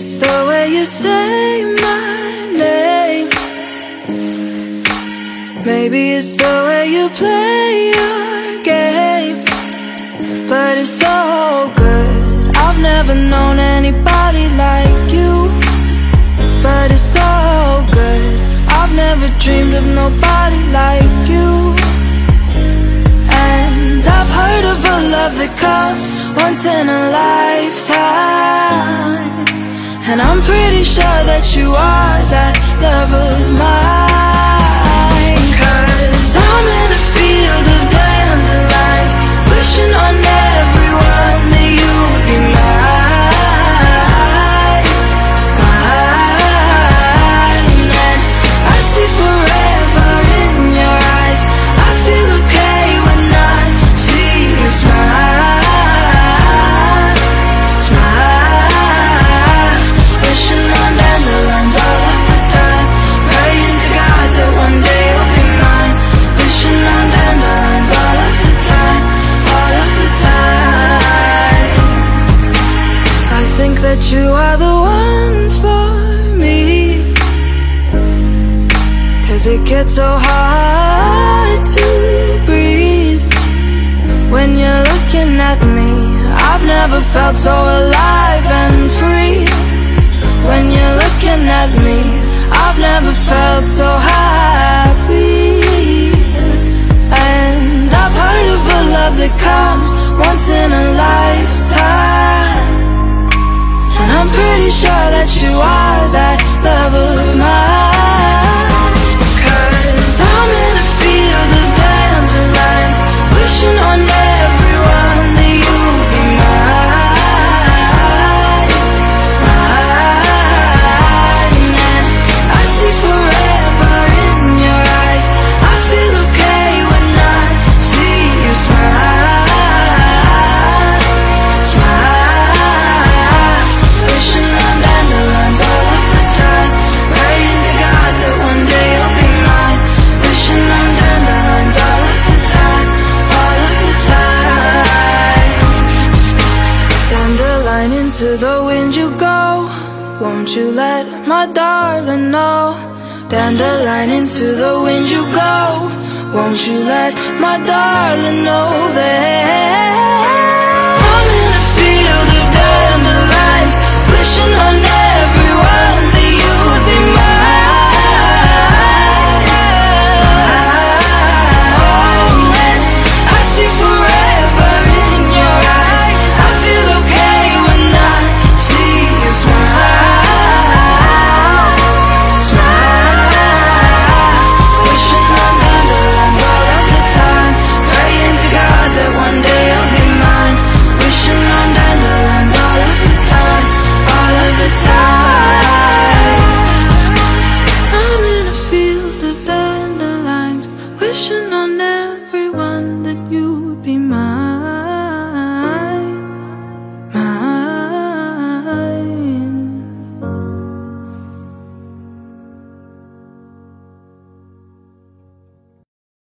It's the way you say my name. Maybe it's the way you play your game. But it's so good. I've never known anybody like you. But it's so good. I've never dreamed of nobody like you. And I've heard of a love that comes once in a lifetime. And I'm pretty sure that you are that love of mine. Think that you are the one for me. Cause it gets so hard to breathe when you're looking at me. I've never felt so alive and free. When you're looking at me, I've never felt so happy. Into the wind you go. Won't you let my darling know? Dandelion into the wind you go. Won't you let my darling know that